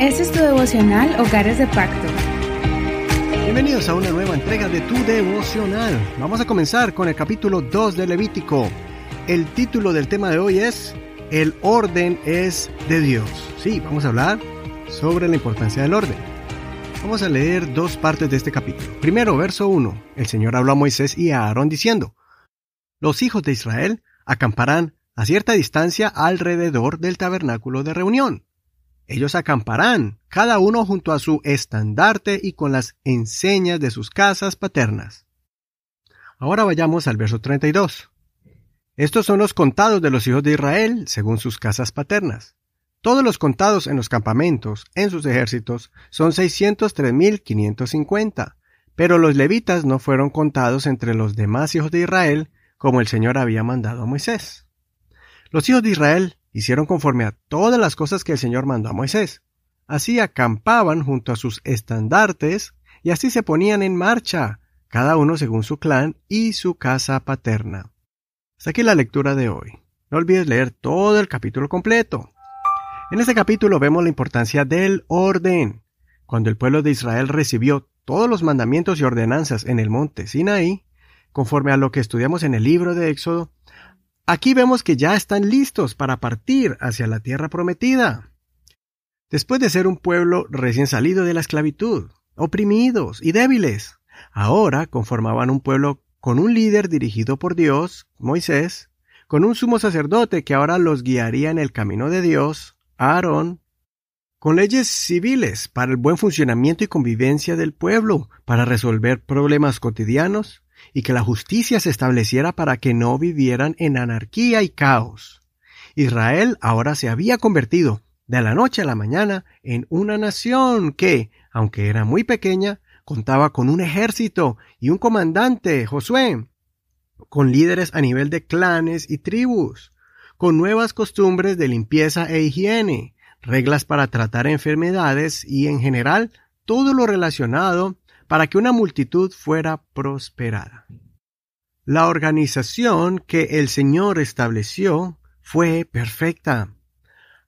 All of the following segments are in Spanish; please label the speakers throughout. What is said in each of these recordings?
Speaker 1: Este es tu devocional Hogares de Pacto.
Speaker 2: Bienvenidos a una nueva entrega de tu devocional. Vamos a comenzar con el capítulo 2 de Levítico. El título del tema de hoy es El orden es de Dios. Sí, vamos a hablar sobre la importancia del orden. Vamos a leer dos partes de este capítulo. Primero, verso 1. El Señor habló a Moisés y a Aarón diciendo, Los hijos de Israel acamparán a cierta distancia alrededor del tabernáculo de reunión ellos acamparán, cada uno junto a su estandarte y con las enseñas de sus casas paternas. Ahora vayamos al verso 32. Estos son los contados de los hijos de Israel según sus casas paternas. Todos los contados en los campamentos, en sus ejércitos, son 603.550, pero los levitas no fueron contados entre los demás hijos de Israel, como el Señor había mandado a Moisés. Los hijos de Israel hicieron conforme a todas las cosas que el Señor mandó a Moisés. Así acampaban junto a sus estandartes y así se ponían en marcha, cada uno según su clan y su casa paterna. Hasta aquí la lectura de hoy. No olvides leer todo el capítulo completo. En este capítulo vemos la importancia del orden. Cuando el pueblo de Israel recibió todos los mandamientos y ordenanzas en el monte Sinaí, conforme a lo que estudiamos en el libro de Éxodo, Aquí vemos que ya están listos para partir hacia la tierra prometida. Después de ser un pueblo recién salido de la esclavitud, oprimidos y débiles, ahora conformaban un pueblo con un líder dirigido por Dios, Moisés, con un sumo sacerdote que ahora los guiaría en el camino de Dios, Aarón, con leyes civiles para el buen funcionamiento y convivencia del pueblo, para resolver problemas cotidianos, y que la justicia se estableciera para que no vivieran en anarquía y caos. Israel ahora se había convertido de la noche a la mañana en una nación que, aunque era muy pequeña, contaba con un ejército y un comandante, Josué, con líderes a nivel de clanes y tribus, con nuevas costumbres de limpieza e higiene, reglas para tratar enfermedades y en general todo lo relacionado para que una multitud fuera prosperada. La organización que el Señor estableció fue perfecta.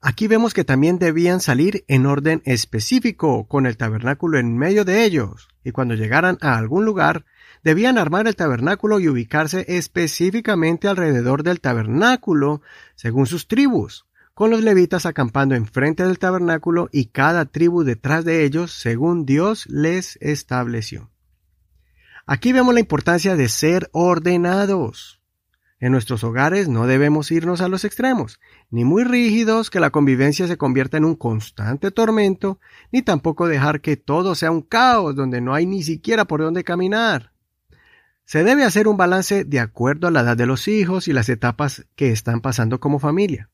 Speaker 2: Aquí vemos que también debían salir en orden específico, con el tabernáculo en medio de ellos, y cuando llegaran a algún lugar, debían armar el tabernáculo y ubicarse específicamente alrededor del tabernáculo, según sus tribus, con los levitas acampando enfrente del tabernáculo y cada tribu detrás de ellos según Dios les estableció. Aquí vemos la importancia de ser ordenados. En nuestros hogares no debemos irnos a los extremos, ni muy rígidos que la convivencia se convierta en un constante tormento, ni tampoco dejar que todo sea un caos donde no hay ni siquiera por dónde caminar. Se debe hacer un balance de acuerdo a la edad de los hijos y las etapas que están pasando como familia.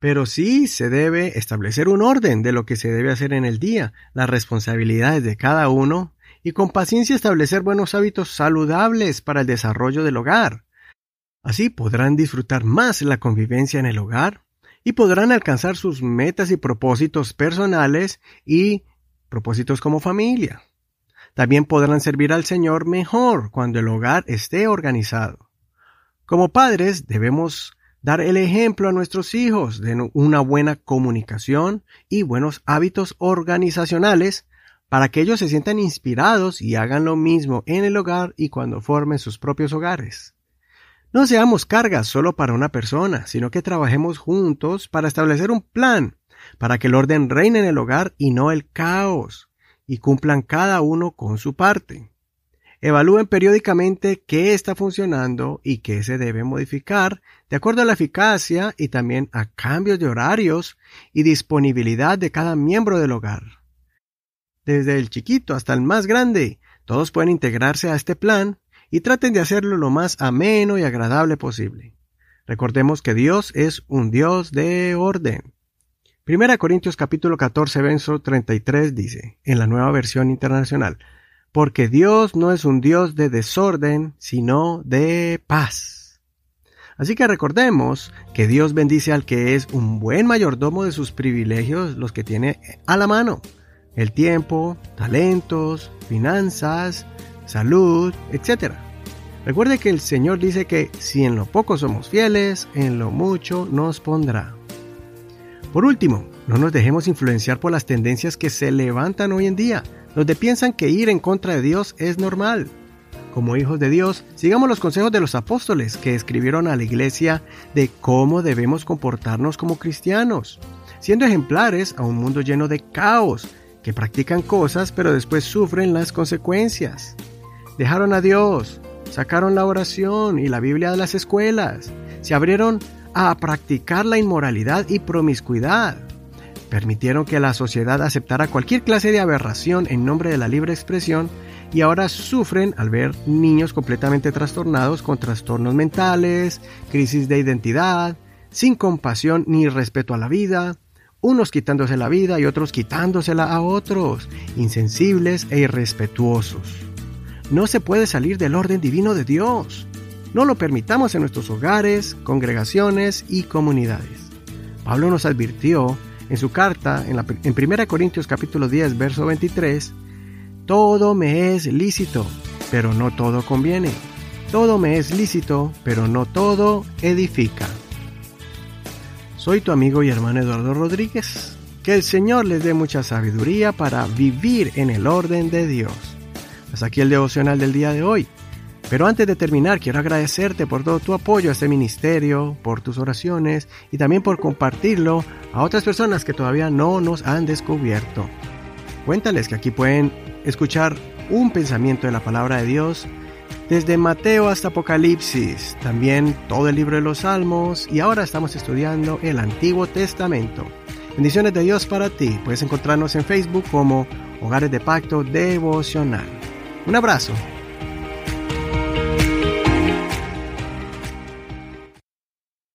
Speaker 2: Pero sí se debe establecer un orden de lo que se debe hacer en el día, las responsabilidades de cada uno y con paciencia establecer buenos hábitos saludables para el desarrollo del hogar. Así podrán disfrutar más la convivencia en el hogar y podrán alcanzar sus metas y propósitos personales y propósitos como familia. También podrán servir al Señor mejor cuando el hogar esté organizado. Como padres debemos dar el ejemplo a nuestros hijos de una buena comunicación y buenos hábitos organizacionales para que ellos se sientan inspirados y hagan lo mismo en el hogar y cuando formen sus propios hogares. No seamos cargas solo para una persona, sino que trabajemos juntos para establecer un plan, para que el orden reine en el hogar y no el caos, y cumplan cada uno con su parte. Evalúen periódicamente qué está funcionando y qué se debe modificar de acuerdo a la eficacia y también a cambios de horarios y disponibilidad de cada miembro del hogar. Desde el chiquito hasta el más grande, todos pueden integrarse a este plan y traten de hacerlo lo más ameno y agradable posible. Recordemos que Dios es un Dios de orden. Primera Corintios capítulo 14 verso 33 dice, en la nueva versión internacional, porque Dios no es un Dios de desorden, sino de paz. Así que recordemos que Dios bendice al que es un buen mayordomo de sus privilegios, los que tiene a la mano, el tiempo, talentos, finanzas, salud, etc. Recuerde que el Señor dice que si en lo poco somos fieles, en lo mucho nos pondrá. Por último, no nos dejemos influenciar por las tendencias que se levantan hoy en día, donde piensan que ir en contra de Dios es normal. Como hijos de Dios, sigamos los consejos de los apóstoles que escribieron a la iglesia de cómo debemos comportarnos como cristianos, siendo ejemplares a un mundo lleno de caos, que practican cosas pero después sufren las consecuencias. Dejaron a Dios, sacaron la oración y la Biblia de las escuelas, se abrieron a practicar la inmoralidad y promiscuidad. Permitieron que la sociedad aceptara cualquier clase de aberración en nombre de la libre expresión y ahora sufren al ver niños completamente trastornados con trastornos mentales, crisis de identidad, sin compasión ni respeto a la vida, unos quitándose la vida y otros quitándosela a otros, insensibles e irrespetuosos. No se puede salir del orden divino de Dios. No lo permitamos en nuestros hogares, congregaciones y comunidades. Pablo nos advirtió en su carta en, en 1 Corintios capítulo 10 verso 23 todo me es lícito, pero no todo conviene. Todo me es lícito, pero no todo edifica. Soy tu amigo y hermano Eduardo Rodríguez. Que el Señor les dé mucha sabiduría para vivir en el orden de Dios. Hasta aquí el devocional del día de hoy. Pero antes de terminar, quiero agradecerte por todo tu apoyo a este ministerio, por tus oraciones y también por compartirlo a otras personas que todavía no nos han descubierto. Cuéntales que aquí pueden escuchar un pensamiento de la palabra de Dios desde Mateo hasta Apocalipsis, también todo el libro de los Salmos y ahora estamos estudiando el Antiguo Testamento. Bendiciones de Dios para ti. Puedes encontrarnos en Facebook como Hogares de Pacto Devocional. Un abrazo